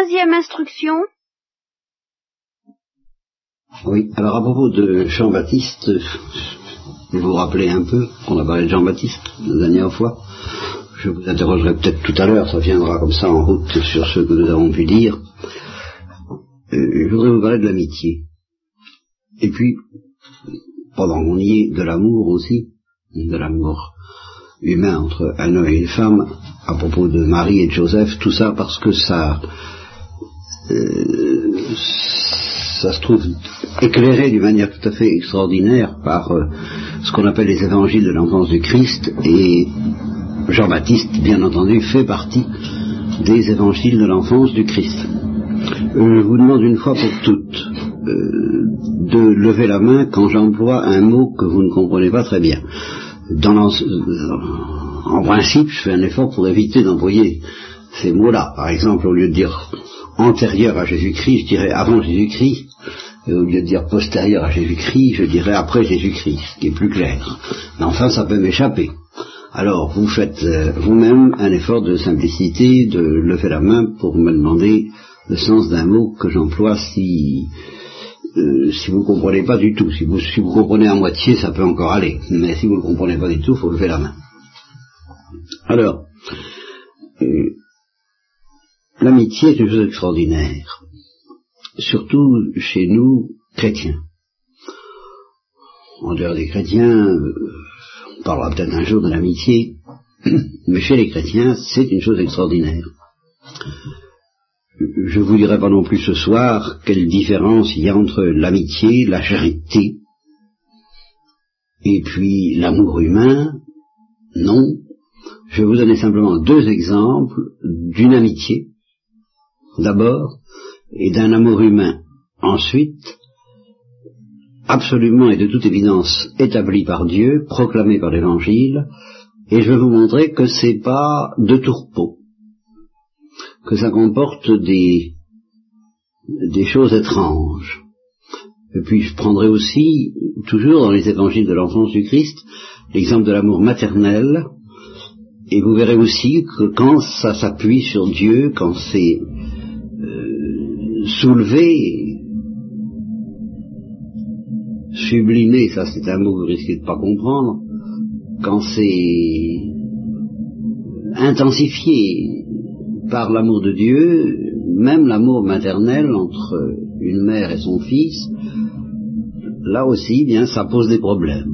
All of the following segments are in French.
quinzième instruction. Oui, alors à propos de Jean-Baptiste, vous vous rappelez un peu qu'on a parlé de Jean-Baptiste la dernière fois. Je vous interrogerai peut-être tout à l'heure, ça viendra comme ça en route sur ce que nous avons pu dire. Euh, je voudrais vous parler de l'amitié. Et puis, pendant qu'on y est, de l'amour aussi, de l'amour humain entre un homme et une femme, à propos de Marie et de Joseph, tout ça parce que ça, ça se trouve éclairé d'une manière tout à fait extraordinaire par euh, ce qu'on appelle les évangiles de l'enfance du Christ et Jean-Baptiste, bien entendu, fait partie des évangiles de l'enfance du Christ. Euh, je vous demande une fois pour toutes euh, de lever la main quand j'emploie un mot que vous ne comprenez pas très bien. En principe, je fais un effort pour éviter d'employer ces mots-là. Par exemple, au lieu de dire antérieur à Jésus-Christ, je dirais avant Jésus-Christ. Et au lieu de dire postérieur à Jésus-Christ, je dirais après Jésus-Christ, ce qui est plus clair. Mais enfin, ça peut m'échapper. Alors, vous faites euh, vous-même un effort de simplicité, de lever la main pour me demander le sens d'un mot que j'emploie si, euh, si vous ne comprenez pas du tout. Si vous, si vous comprenez à moitié, ça peut encore aller. Mais si vous ne comprenez pas du tout, il faut lever la main. Alors, euh, l'amitié est une chose extraordinaire, surtout chez nous, chrétiens. En dehors des chrétiens, euh, on parlera peut-être un jour de l'amitié, mais chez les chrétiens, c'est une chose extraordinaire. Je ne vous dirai pas non plus ce soir quelle différence il y a entre l'amitié, la charité, et puis l'amour humain. Non. Je vais vous donner simplement deux exemples d'une amitié, d'abord, et d'un amour humain ensuite, absolument et de toute évidence établi par Dieu, proclamé par l'Évangile, et je vais vous montrer que c'est pas de tourpeau, que ça comporte des, des choses étranges. Et puis je prendrai aussi, toujours dans les évangiles de l'enfance du Christ, l'exemple de l'amour maternel, et vous verrez aussi que quand ça s'appuie sur Dieu, quand c'est soulevé, sublimé, ça c'est un mot que vous risquez de pas comprendre, quand c'est intensifié par l'amour de Dieu, même l'amour maternel entre une mère et son fils, là aussi, bien, ça pose des problèmes.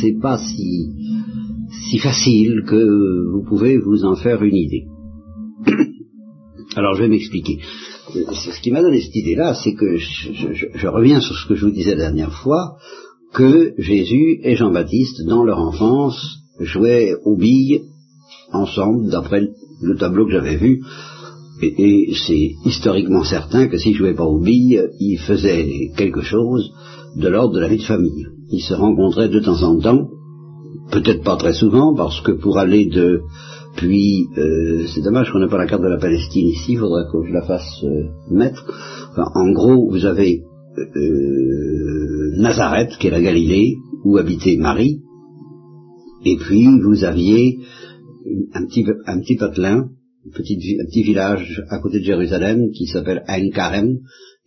C'est pas si, si facile que vous pouvez vous en faire une idée. Alors je vais m'expliquer. Ce qui m'a donné cette idée-là, c'est que je, reviens sur ce que je vous disais la dernière fois, que Jésus et Jean-Baptiste, dans leur enfance, jouaient aux billes ensemble, d'après le tableau que j'avais vu, et, c'est historiquement certain que s'ils jouaient pas aux billes, ils faisaient quelque chose de l'ordre de la vie de famille. Ils se rencontraient de temps en temps, peut-être pas très souvent, parce que pour aller de puis, euh, c'est dommage qu'on n'ait pas la carte de la Palestine ici, il faudrait que je la fasse euh, mettre. en gros, vous avez euh, Nazareth, qui est la Galilée, où habitait Marie, et puis vous aviez un petit, un petit patelin, un petit, village à côté de Jérusalem qui s'appelle Ein Karem,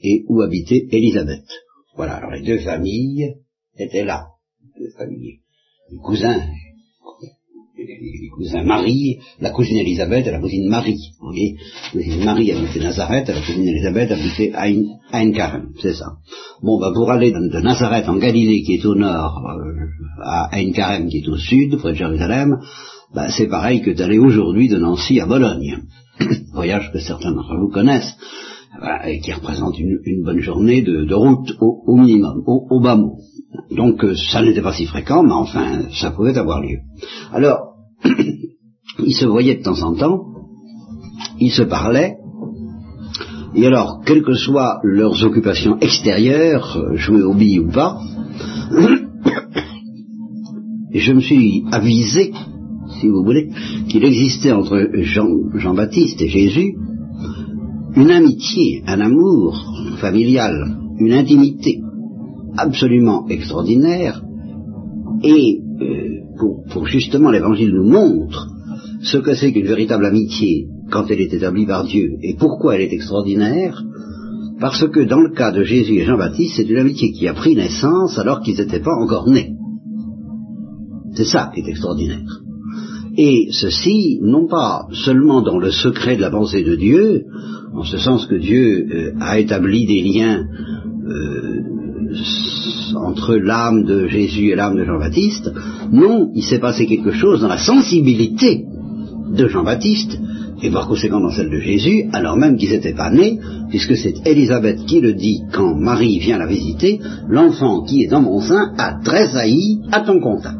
et où habitait Élisabeth. Voilà, alors les deux familles étaient là, deux familles, les cousins cousins Marie, la cousine Elisabeth et la cousine Marie. Vous voyez, la cousine Marie habitait Nazareth, et la cousine Elisabeth habitait Ein Karen, c'est ça. Bon, bah pour aller de, Nazareth en Galilée, qui est au nord, euh, à Ein Karen, qui est au sud, près de Jérusalem, bah, c'est pareil que d'aller aujourd'hui de Nancy à Bologne. Voyage que certains d'entre vous connaissent, bah, et qui représente une, bonne journée de, route au, minimum, au bas mot. Donc euh, ça n'était pas si fréquent, mais enfin ça pouvait avoir lieu. Alors, ils se voyaient de temps en temps, ils se parlaient, et alors, quelles que soient leurs occupations extérieures, euh, jouer au billes ou pas, je me suis avisé, si vous voulez, qu'il existait entre Jean-Baptiste et Jésus une amitié, un amour familial, une intimité absolument extraordinaire et euh, pour, justement l'évangile nous montre ce que c'est qu'une véritable amitié quand elle est établie par Dieu. Et pourquoi elle est extraordinaire Parce que dans le cas de Jésus et Jean-Baptiste, c'est une amitié qui a pris naissance alors qu'ils n'étaient pas encore nés. C'est ça qui est extraordinaire. Et ceci, non pas seulement dans le secret de la pensée de Dieu, en ce sens que Dieu euh, a établi des liens euh, entre l'âme de Jésus et l'âme de Jean-Baptiste, non, il s'est passé quelque chose dans la sensibilité de Jean-Baptiste, et par conséquent dans celle de Jésus, alors même qu'ils n'étaient pas nés, puisque c'est Élisabeth qui le dit quand Marie vient la visiter, l'enfant qui est dans mon sein a tressailli à ton contact.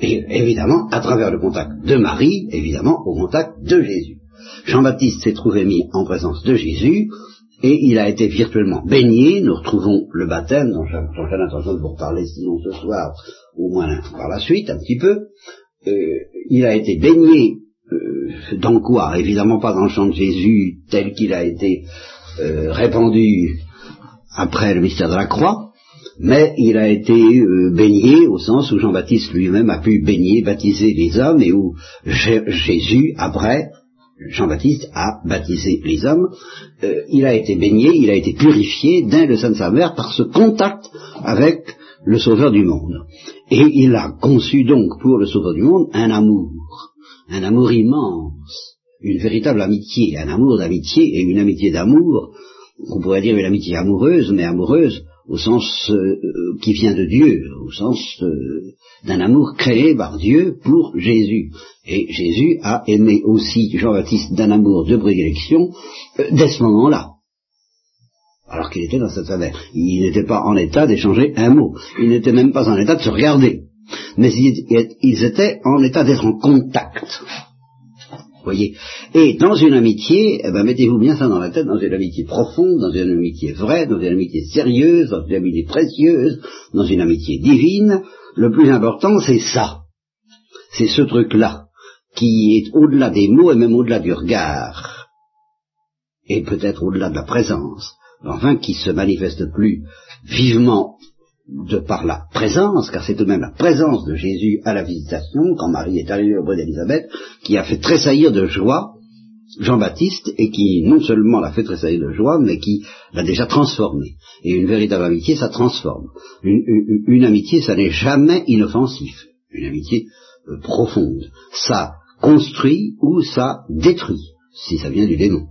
Et évidemment, à travers le contact de Marie, évidemment, au contact de Jésus. Jean-Baptiste s'est trouvé mis en présence de Jésus, et il a été virtuellement baigné. Nous retrouvons le baptême, dont j'ai l'intention de vous reparler sinon ce soir, au moins par la suite, un petit peu. Euh, il a été baigné. Euh, dans quoi Évidemment pas dans le champ de Jésus tel qu'il a été euh, répandu après le mystère de la croix, mais il a été baigné au sens où Jean-Baptiste lui-même a pu baigner, baptiser les hommes, et où Jésus, après, Jean-Baptiste a baptisé les hommes, il a été baigné, il a été purifié d'un le sein de sa mère par ce contact avec le Sauveur du monde. Et il a conçu donc pour le Sauveur du monde un amour, un amour immense, une véritable amitié, un amour d'amitié et une amitié d'amour, on pourrait dire une amitié amoureuse, mais amoureuse au sens euh, qui vient de Dieu, au sens euh, d'un amour créé par Dieu pour Jésus. Et Jésus a aimé aussi Jean-Baptiste d'un amour de prédilection euh, dès ce moment-là. Alors qu'il était dans cette famille. Il n'était pas en état d'échanger un mot. Il n'était même pas en état de se regarder. Mais ils étaient en état d'être en contact voyez. Et dans une amitié, eh ben, mettez-vous bien ça dans la tête, dans une amitié profonde, dans une amitié vraie, dans une amitié sérieuse, dans une amitié précieuse, dans une amitié divine, le plus important, c'est ça. C'est ce truc-là, qui est au-delà des mots et même au-delà du regard, et peut-être au-delà de la présence, enfin qui se manifeste plus vivement de par la présence, car c'est tout de même la présence de Jésus à la visitation, quand Marie est arrivée au bras d'Élisabeth, qui a fait tressaillir de joie Jean-Baptiste, et qui non seulement l'a fait tressaillir de joie, mais qui l'a déjà transformé. Et une véritable amitié, ça transforme. Une, amitié, ça n'est jamais inoffensif. Une amitié euh, profonde. Ça construit ou ça détruit, si ça vient du démon.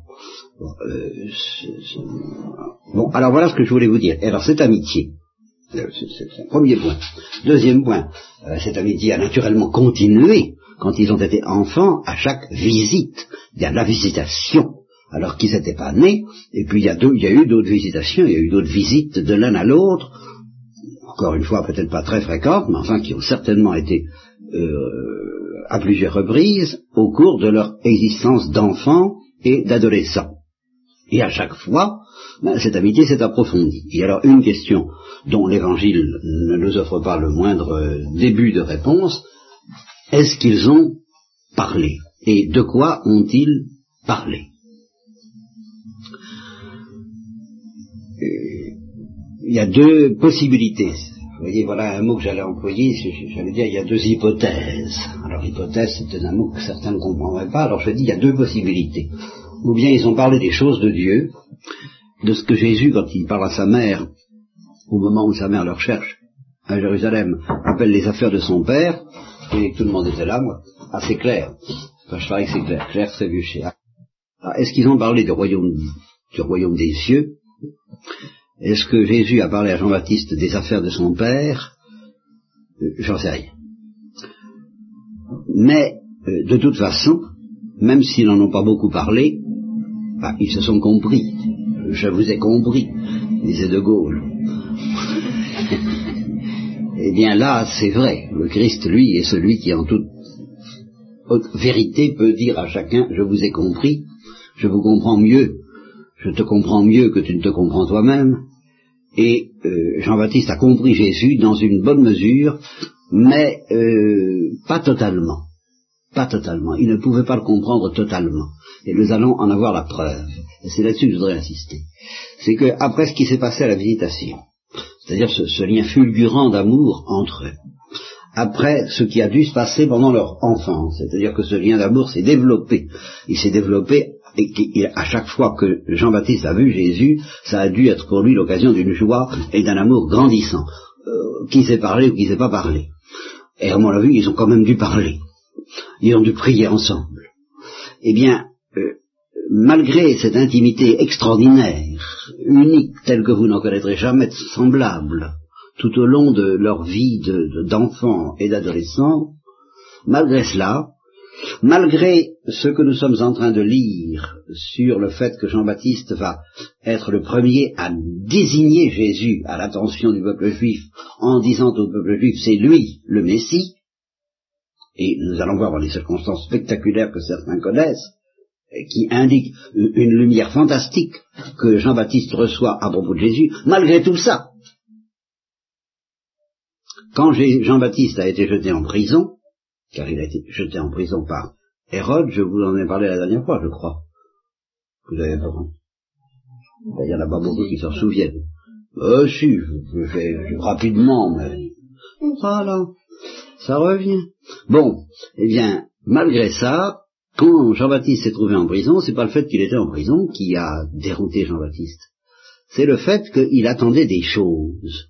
Bon, euh, bon, alors voilà ce que je voulais vous dire. Alors cette amitié, c'est le premier point. Deuxième point, euh, cette amitié a naturellement continué quand ils ont été enfants à chaque visite. Il y a la visitation alors qu'ils n'étaient pas nés, et puis il y a, eu d'autres visitations, il y a eu d'autres visites de l'un à l'autre, encore une fois peut-être pas très fréquentes, mais enfin qui ont certainement été euh, à plusieurs reprises au cours de leur existence d'enfants et d'adolescents. Et à chaque fois, ben, cette amitié s'est approfondie. Et alors une question dont l'Évangile ne nous offre pas le moindre euh, début de réponse, est-ce qu'ils ont parlé? Et de quoi ont-ils parlé? Il y a deux possibilités. Vous voyez, voilà un mot que j'allais employer, j'allais dire il y a deux hypothèses. Alors hypothèse, c'est un mot que certains ne comprendraient pas, alors je dis il y a deux possibilités. Ou bien ils ont parlé des choses de Dieu, de ce que Jésus, quand il parle à sa mère, au moment où sa mère le recherche à Jérusalem, appelle les affaires de son père, et tout le monde était là, moi, assez clair. Enfin, je parie que c'est clair, clair, c'est vu chez Est-ce qu'ils ont parlé du royaume, du royaume des cieux? Est-ce que Jésus a parlé à Jean-Baptiste des affaires de son père? Euh, J'en sais rien. Mais, euh, de toute façon, même s'ils n'en ont pas beaucoup parlé, bah, ils se sont compris. Je vous ai compris, disait De Gaulle. eh bien là, c'est vrai. Le Christ, lui, est celui qui, en toute vérité, peut dire à chacun, je vous ai compris, je vous comprends mieux, je te comprends mieux que tu ne te comprends toi-même. Et euh, Jean-Baptiste a compris Jésus dans une bonne mesure, mais euh, pas totalement. Pas totalement. Il ne pouvait pas le comprendre totalement. Et nous allons en avoir la preuve. Et c'est là-dessus que je voudrais insister. C'est que après ce qui s'est passé à la visitation, c'est-à-dire ce, lien fulgurant d'amour entre eux, après ce qui a dû se passer pendant leur enfance. C'est-à-dire que ce lien d'amour s'est développé. Il s'est développé et à chaque fois que Jean-Baptiste a vu Jésus, ça a dû être pour lui l'occasion d'une joie et d'un amour grandissant. Euh, qui s'est parlé ou qui s'est pas parlé. Et à mon avis, ils ont quand même dû parler. Ils ont dû prier ensemble. Eh bien, euh, malgré cette intimité extraordinaire, unique, telle que vous n'en connaîtrez jamais semblable, tout au long de leur vie d'enfants et d'adolescents, malgré cela, Malgré ce que nous sommes en train de lire sur le fait que Jean-Baptiste va être le premier à désigner Jésus à l'attention du peuple juif en disant au peuple juif c'est lui le Messie, et nous allons voir dans les circonstances spectaculaires que certains connaissent, qui indiquent une lumière fantastique que Jean-Baptiste reçoit à propos de Jésus, malgré tout ça, quand Jean-Baptiste a été jeté en prison, car il a été jeté en prison par Hérode, je vous en ai parlé la dernière fois, je crois. Vous avez pas Il y en a pas beaucoup qui s'en souviennent. Euh, si, je, fais rapidement, mais voilà, ça revient. Bon, eh bien, malgré ça, quand Jean-Baptiste s'est trouvé en prison, c'est pas le fait qu'il était en prison qui a dérouté Jean-Baptiste. C'est le fait qu'il attendait des choses.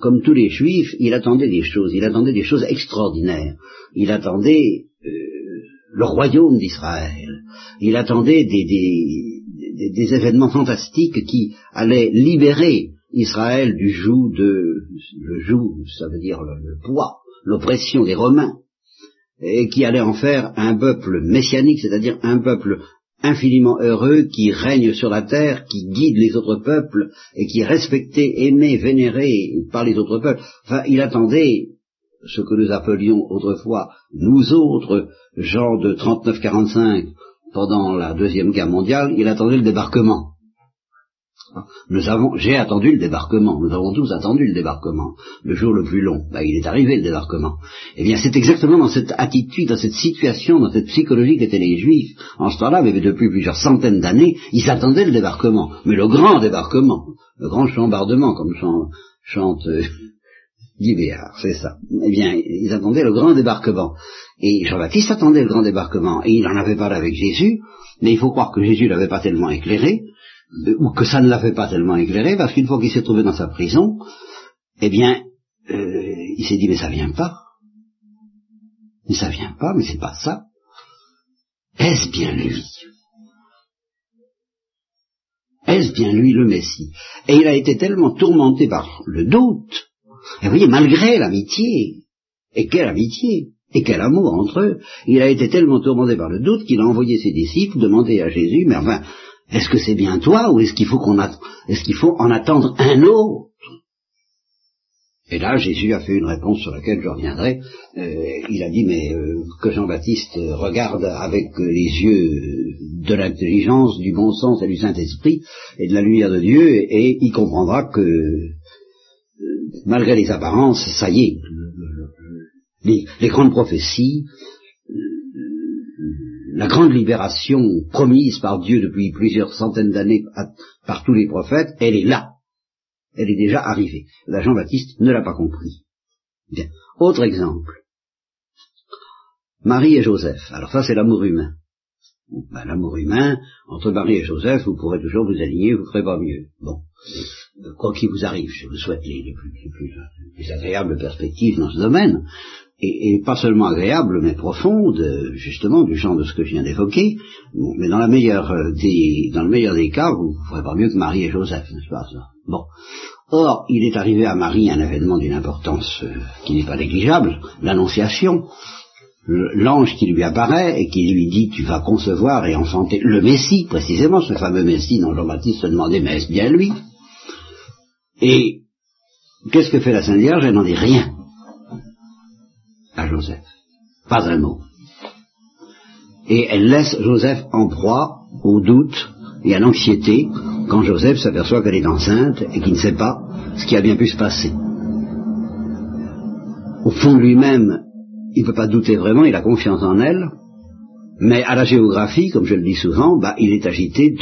Comme tous les juifs, il attendait des choses, il attendait des choses extraordinaires. Il attendait euh, le royaume d'Israël. Il attendait des, événements fantastiques qui allaient libérer Israël du joug de le joug, ça veut dire le, poids, l'oppression des Romains, et qui allaient en faire un peuple messianique, c'est-à-dire un peuple infiniment heureux qui règne sur la terre, qui guide les autres peuples et qui est respecté, aimé, vénéré par les autres peuples. Enfin, il attendait ce que nous appelions autrefois, nous autres, gens de 39-45, pendant la Deuxième Guerre mondiale, il attendait le débarquement. Nous avons, j'ai attendu le débarquement, nous avons tous attendu le débarquement, le jour le plus long. Ben, il est arrivé le débarquement. Eh bien, c'est exactement dans cette attitude, dans cette situation, dans cette psychologie qu'étaient les Juifs. En ce temps-là, mais depuis plusieurs centaines d'années, ils attendaient le débarquement. Mais le grand débarquement, le grand chambardement, comme chante, euh, Guy Béard, c'est ça. Eh bien, ils attendaient le grand débarquement. Et Jean-Baptiste attendait le grand débarquement. Et il en avait parlé avec Jésus, mais il faut croire que Jésus l'avait pas tellement éclairé, ou que ça ne l'avait pas tellement éclairé, parce qu'une fois qu'il s'est trouvé dans sa prison, eh bien, euh, il s'est dit, mais ça vient pas. Mais ça vient pas, mais c'est pas ça. Est-ce bien lui? Est-ce bien lui le Messie? Et il a été tellement tourmenté par le doute, et vous voyez, malgré l'amitié, et quelle amitié, et quel amour entre eux, il a été tellement tourmenté par le doute qu'il a envoyé ses disciples demander à Jésus, mais enfin, est-ce que c'est bien toi ou est-ce qu'il faut qu'on est-ce qu'il faut en attendre un autre? Et là, Jésus a fait une réponse sur laquelle je reviendrai. Euh, il a dit mais euh, que Jean-Baptiste regarde avec les yeux de l'intelligence, du bon sens et du Saint-Esprit et de la lumière de Dieu, et, il comprendra que euh, malgré les apparences, ça y est, les grandes prophéties, la grande libération promise par Dieu depuis plusieurs centaines d'années par tous les prophètes, elle est là. Elle est déjà arrivée. La Jean-Baptiste ne l'a pas compris. Bien. Autre exemple. Marie et Joseph. Alors ça, c'est l'amour humain. Ben, l'amour humain, entre Marie et Joseph, vous pourrez toujours vous aligner, vous ferez pas mieux. Bon. Euh, quoi qu'il vous arrive, je vous souhaite les, plus, agréables perspectives dans ce domaine et, pas seulement agréable, mais profonde, justement, du genre de ce que je viens d'évoquer, mais dans, la meilleure euh, des, dans le meilleur des cas, vous ne ferez pas mieux que Marie et Joseph, n'est-ce pas ça? Bon. Or, il est arrivé à Marie un événement d'une importance euh, qui n'est pas négligeable, l'Annonciation, l'ange qui lui apparaît et qui lui dit tu vas concevoir et enfanter le Messie, précisément ce fameux Messie dont Jean-Baptiste se demandait mais est-ce bien lui? Et qu'est-ce que fait la Sainte Vierge? Elle n'en dit rien Joseph. Pas un mot. Et elle laisse Joseph en proie au doute et à l'anxiété quand Joseph s'aperçoit qu'elle est enceinte et qu'il ne sait pas ce qui a bien pu se passer. Au fond lui-même, il ne peut pas douter vraiment, il a confiance en elle, mais à la géographie, comme je le dis souvent, bah, il est agité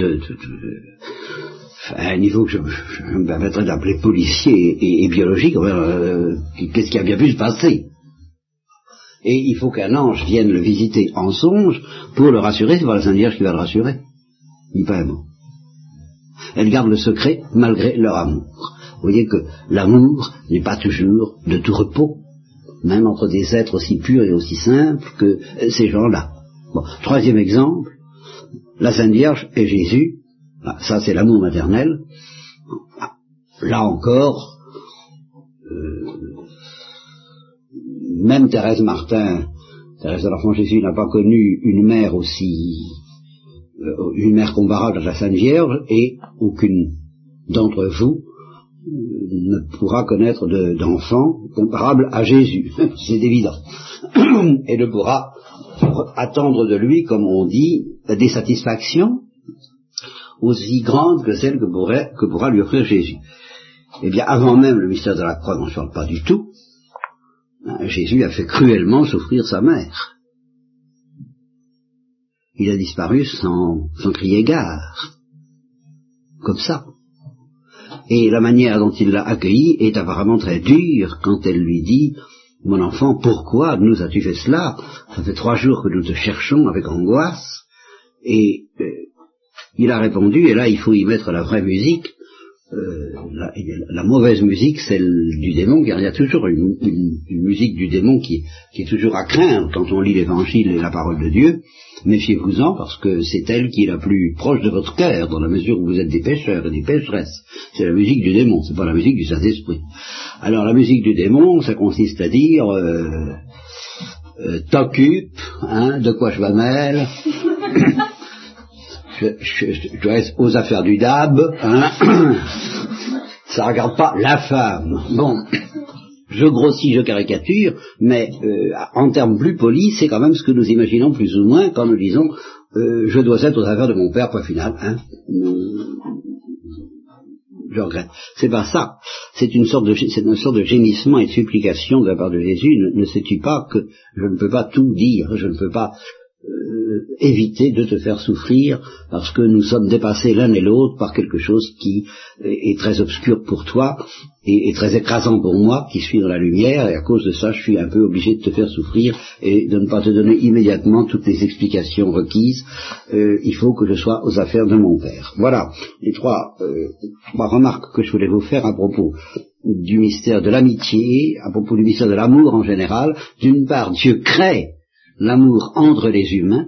à un niveau que je, me permettrais d'appeler policier et, biologique, euh, qu'est-ce qui a bien pu se passer? Et il faut qu'un ange vienne le visiter en songe pour le rassurer, c'est pas la Sainte Vierge qui va le rassurer, ni pas un mot. Elle garde le secret malgré leur amour. Vous voyez que l'amour n'est pas toujours de tout repos, même entre des êtres aussi purs et aussi simples que ces gens-là. Troisième exemple, la Sainte Vierge et Jésus, ah, ça c'est l'amour maternel. Là encore, euh, même Thérèse Martin, Thérèse de l'Enfant Jésus n'a pas connu une mère aussi, euh, une mère comparable à la Sainte Vierge, et aucune d'entre vous ne pourra connaître d'enfant comparable à Jésus, c'est évident, et ne pourra attendre de lui, comme on dit, des satisfactions aussi grandes que celles que, pourra lui offrir Jésus. Eh bien, avant même le mystère de la croix, on ne parle pas du tout, Jésus a fait cruellement souffrir sa mère. Il a disparu sans, sans crier gare, comme ça. Et la manière dont il l'a accueillie est apparemment très dure quand elle lui dit Mon enfant, pourquoi nous as-tu fait cela? Ça fait trois jours que nous te cherchons avec angoisse. Et euh, il a répondu, et là il faut y mettre la vraie musique, euh, la, mauvaise musique, celle du démon, car il y a toujours une, musique du démon qui, est toujours à craindre quand on lit l'évangile et la parole de Dieu. Méfiez-vous-en parce que c'est elle qui est la plus proche de votre cœur, dans la mesure où vous êtes des pécheurs et des pécheresses. C'est la musique du démon, c'est pas la musique du Saint-Esprit. Alors la musique du démon, ça consiste à dire euh, euh, t'occupe, hein, de quoi je m'amène je, dois être aux affaires du DAB, hein, ça regarde pas la femme. Bon, je grossis, je caricature, mais euh, en termes plus polis, c'est quand même ce que nous imaginons plus ou moins quand nous disons euh, je dois être aux affaires de mon père, point final. Hein. Je regrette. C'est pas ça. C'est une sorte de de gémissement et de supplication de la part de Jésus. Ne, ne sais-tu pas que je ne peux pas tout dire, je ne peux pas euh, éviter de te faire souffrir parce que nous sommes dépassés l'un et l'autre par quelque chose qui est très obscur pour toi et, très écrasant pour moi qui suis dans la lumière et à cause de ça je suis un peu obligé de te faire souffrir et de ne pas te donner immédiatement toutes les explications requises. Euh, il faut que je sois aux affaires de mon père. Voilà les trois, euh, trois remarques que je voulais vous faire à propos du mystère de l'amitié, à propos du mystère de l'amour en général. D'une part, Dieu crée l'amour entre les humains,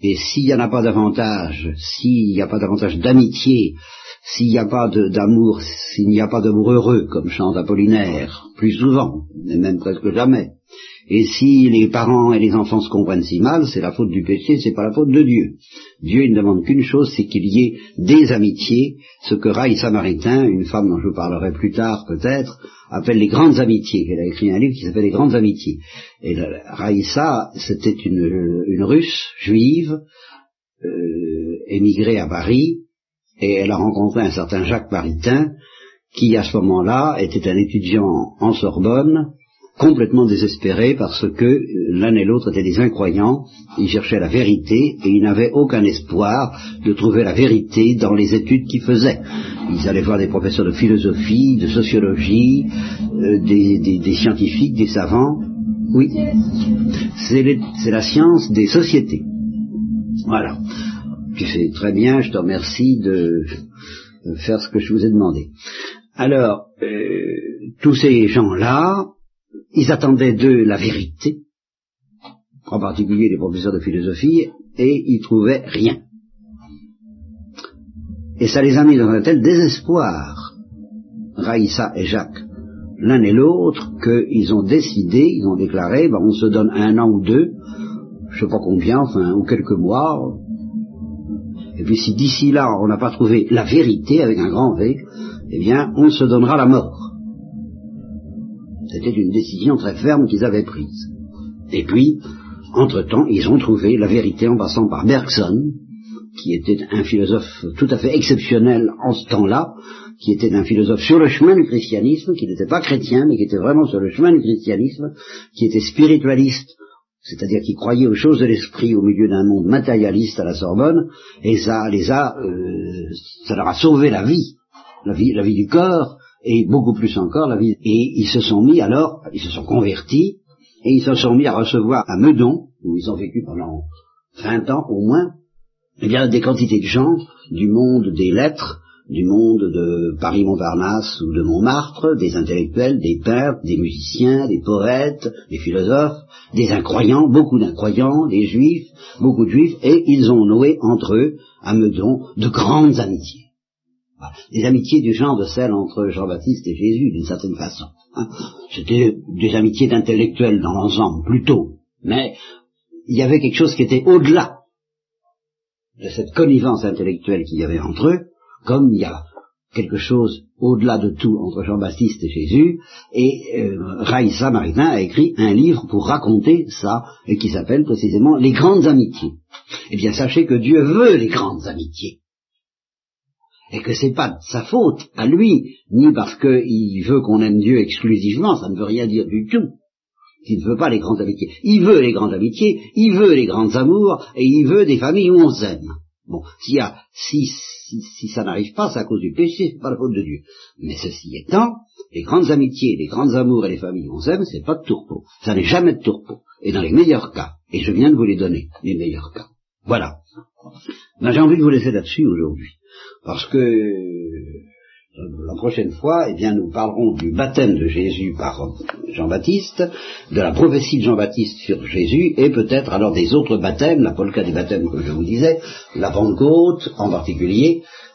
et s'il n'y en a pas davantage, s'il n'y a pas davantage d'amitié, s'il n'y a pas d'amour, s'il n'y a pas d'amour heureux, comme chante Apollinaire, plus souvent, et même presque jamais, et si les parents et les enfants se comprennent si mal, c'est la faute du péché, c'est pas la faute de Dieu. Dieu ne demande qu'une chose, c'est qu'il y ait des amitiés, ce que Raï Samaritain, une femme dont je vous parlerai plus tard peut-être, appelle les grandes amitiés. Elle a écrit un livre qui s'appelle Les grandes amitiés. Et Raïssa, c'était une, russe juive, euh, émigrée à Paris, et elle a rencontré un certain Jacques Maritain, qui à ce moment-là était un étudiant en Sorbonne, complètement désespérés parce que l'un et l'autre étaient des incroyants, ils cherchaient la vérité et ils n'avaient aucun espoir de trouver la vérité dans les études qu'ils faisaient. Ils allaient voir des professeurs de philosophie, de sociologie, euh, des, scientifiques, des savants. Oui, c'est la science des sociétés. Voilà. Tu fais très bien, je te remercie de faire ce que je vous ai demandé. Alors, euh, tous ces gens-là, ils attendaient d'eux la vérité, en particulier les professeurs de philosophie, et ils trouvaient rien. Et ça les a mis dans un tel désespoir, Raïssa et Jacques, l'un et l'autre, qu'ils ont décidé, ils ont déclaré, ben, on se donne un an ou deux, je sais pas combien, enfin, ou quelques mois, et puis si d'ici là on n'a pas trouvé la vérité avec un grand V, eh bien on se donnera la mort. C'était une décision très ferme qu'ils avaient prise. Et puis, entre-temps, ils ont trouvé la vérité en passant par Bergson, qui était un philosophe tout à fait exceptionnel en ce temps-là, qui était un philosophe sur le chemin du christianisme, qui n'était pas chrétien, mais qui était vraiment sur le chemin du christianisme, qui était spiritualiste, c'est-à-dire qui croyait aux choses de l'esprit au milieu d'un monde matérialiste à la Sorbonne, et ça les a, euh, ça leur a sauvé la vie, la vie, la vie du corps, et beaucoup plus encore la vie. Et ils se sont mis alors, ils se sont convertis, et ils se sont mis à recevoir à Meudon, où ils ont vécu pendant 20 ans au moins, eh bien, des quantités de gens du monde des lettres, du monde de Paris-Montparnasse ou de Montmartre, des intellectuels, des peintres, des musiciens, des poètes, des philosophes, des incroyants, beaucoup d'incroyants, des juifs, beaucoup de juifs, et ils ont noué entre eux, à Meudon, de grandes amitiés. Des amitiés du genre de celles entre Jean-Baptiste et Jésus, d'une certaine façon. Hein. C'était des amitiés d'intellectuels dans l'ensemble, plutôt. Mais il y avait quelque chose qui était au-delà de cette connivence intellectuelle qu'il y avait entre eux, comme il y a quelque chose au-delà de tout entre Jean-Baptiste et Jésus, et euh, Raïssa a écrit un livre pour raconter ça, et qui s'appelle précisément Les grandes amitiés. Eh bien, sachez que Dieu veut les grandes amitiés et que c'est pas sa faute à lui, ni parce qu'il veut qu'on aime Dieu exclusivement, ça ne veut rien dire du tout. Il ne veut pas les grandes amitiés. Il veut les grandes amitiés, il veut les grands amours, et il veut des familles où on s'aime. Bon, s'il y a, si, si, ça n'arrive pas, c'est à cause du péché, c'est pas la faute de Dieu. Mais ceci étant, les grandes amitiés, les grands amours et les familles où on s'aime, c'est pas de tourpeau. Ça n'est jamais de tourpeau. Et dans les meilleurs cas, et je viens de vous les donner, les meilleurs cas. Voilà. Ben, j'ai envie de vous laisser là-dessus aujourd'hui. Parce que la prochaine fois, eh bien, nous parlerons du baptême de Jésus par Jean-Baptiste, de la prophétie de Jean-Baptiste sur Jésus, et peut-être alors des autres baptêmes, la polka des baptêmes que je vous disais, la Pentecôte en particulier, euh,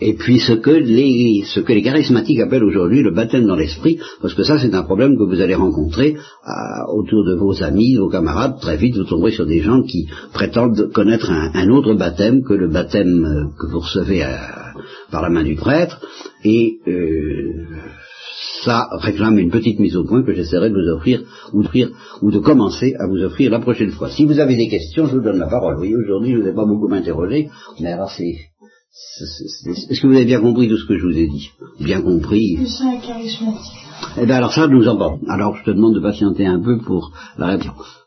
et puis ce que les ce que les charismatiques appellent aujourd'hui le baptême dans l'esprit, parce que ça c'est un problème que vous allez rencontrer autour de vos amis, vos camarades, très vite vous tomberez sur des gens qui prétendent connaître un, autre baptême que le baptême euh, que vous recevez euh, par la main du prêtre, et euh, ça réclame une petite mise au point que j'essaierai de vous offrir, ou, ou de commencer à vous offrir la prochaine fois. Si vous avez des questions, je vous donne la parole. Oui, aujourd'hui, je ne vous ai pas beaucoup m'interroger, mais alors c'est est-ce que vous avez bien compris tout ce que je vous ai dit Bien compris C'est charismatique. Eh bien alors ça, nous en parlons. Alors je te demande de patienter un peu pour la réponse.